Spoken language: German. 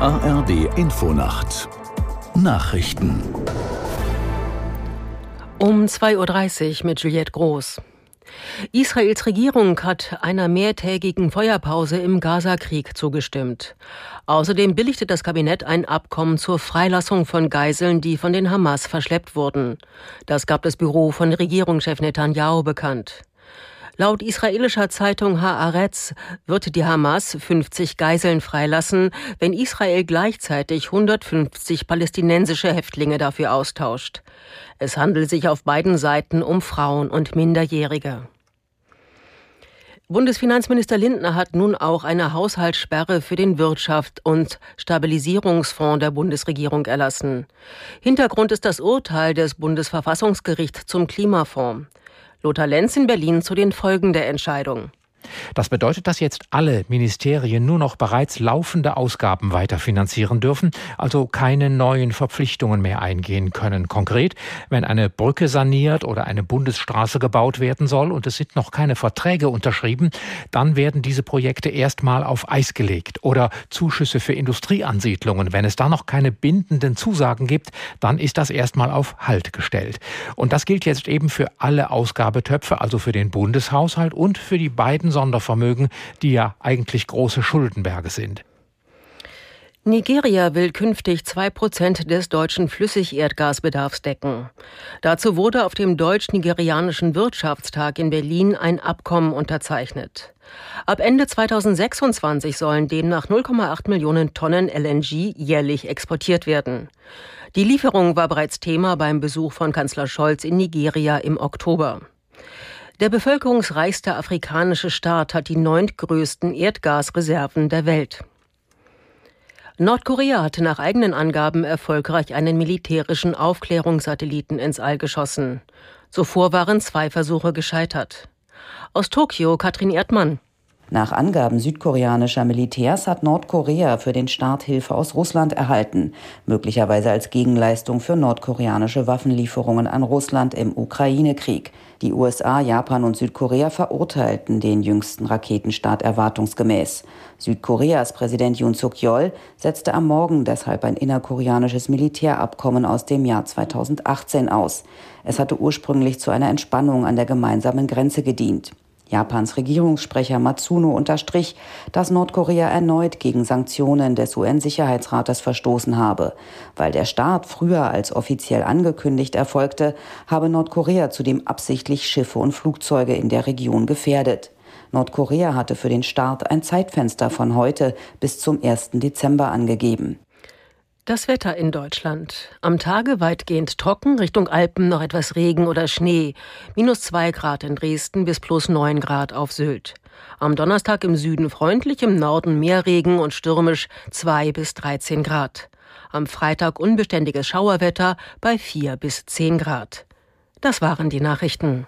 ARD Infonacht Nachrichten um 2.30 Uhr mit Juliette Groß. Israels Regierung hat einer mehrtägigen Feuerpause im Gazakrieg zugestimmt. Außerdem billigte das Kabinett ein Abkommen zur Freilassung von Geiseln, die von den Hamas verschleppt wurden. Das gab das Büro von Regierungschef Netanyahu bekannt. Laut israelischer Zeitung Haaretz wird die Hamas 50 Geiseln freilassen, wenn Israel gleichzeitig 150 palästinensische Häftlinge dafür austauscht. Es handelt sich auf beiden Seiten um Frauen und Minderjährige. Bundesfinanzminister Lindner hat nun auch eine Haushaltssperre für den Wirtschaft- und Stabilisierungsfonds der Bundesregierung erlassen. Hintergrund ist das Urteil des Bundesverfassungsgerichts zum Klimafonds. Lothar Lenz in Berlin zu den Folgen der Entscheidung. Das bedeutet, dass jetzt alle Ministerien nur noch bereits laufende Ausgaben weiterfinanzieren dürfen, also keine neuen Verpflichtungen mehr eingehen können. Konkret, wenn eine Brücke saniert oder eine Bundesstraße gebaut werden soll und es sind noch keine Verträge unterschrieben, dann werden diese Projekte erstmal auf Eis gelegt. Oder Zuschüsse für Industrieansiedlungen. Wenn es da noch keine bindenden Zusagen gibt, dann ist das erstmal auf Halt gestellt. Und das gilt jetzt eben für alle Ausgabetöpfe, also für den Bundeshaushalt und für die beiden Sondervermögen, die ja eigentlich große Schuldenberge sind. Nigeria will künftig zwei Prozent des deutschen Flüssigerdgasbedarfs decken. Dazu wurde auf dem deutsch-nigerianischen Wirtschaftstag in Berlin ein Abkommen unterzeichnet. Ab Ende 2026 sollen demnach 0,8 Millionen Tonnen LNG jährlich exportiert werden. Die Lieferung war bereits Thema beim Besuch von Kanzler Scholz in Nigeria im Oktober. Der bevölkerungsreichste afrikanische Staat hat die neuntgrößten Erdgasreserven der Welt. Nordkorea hatte nach eigenen Angaben erfolgreich einen militärischen Aufklärungssatelliten ins All geschossen. Zuvor waren zwei Versuche gescheitert. Aus Tokio Katrin Erdmann. Nach Angaben südkoreanischer Militärs hat Nordkorea für den Start Hilfe aus Russland erhalten, möglicherweise als Gegenleistung für nordkoreanische Waffenlieferungen an Russland im Ukraine-Krieg. Die USA, Japan und Südkorea verurteilten den jüngsten Raketenstart erwartungsgemäß. Südkoreas Präsident Yoon Suk-yeol setzte am Morgen deshalb ein innerkoreanisches Militärabkommen aus dem Jahr 2018 aus. Es hatte ursprünglich zu einer Entspannung an der gemeinsamen Grenze gedient. Japans Regierungssprecher Matsuno unterstrich, dass Nordkorea erneut gegen Sanktionen des UN-Sicherheitsrates verstoßen habe. Weil der Start früher als offiziell angekündigt erfolgte, habe Nordkorea zudem absichtlich Schiffe und Flugzeuge in der Region gefährdet. Nordkorea hatte für den Start ein Zeitfenster von heute bis zum 1. Dezember angegeben. Das Wetter in Deutschland. Am Tage weitgehend trocken, Richtung Alpen noch etwas Regen oder Schnee. Minus zwei Grad in Dresden bis plus neun Grad auf Sylt. Am Donnerstag im Süden freundlich, im Norden mehr Regen und stürmisch zwei bis dreizehn Grad. Am Freitag unbeständiges Schauerwetter bei vier bis zehn Grad. Das waren die Nachrichten.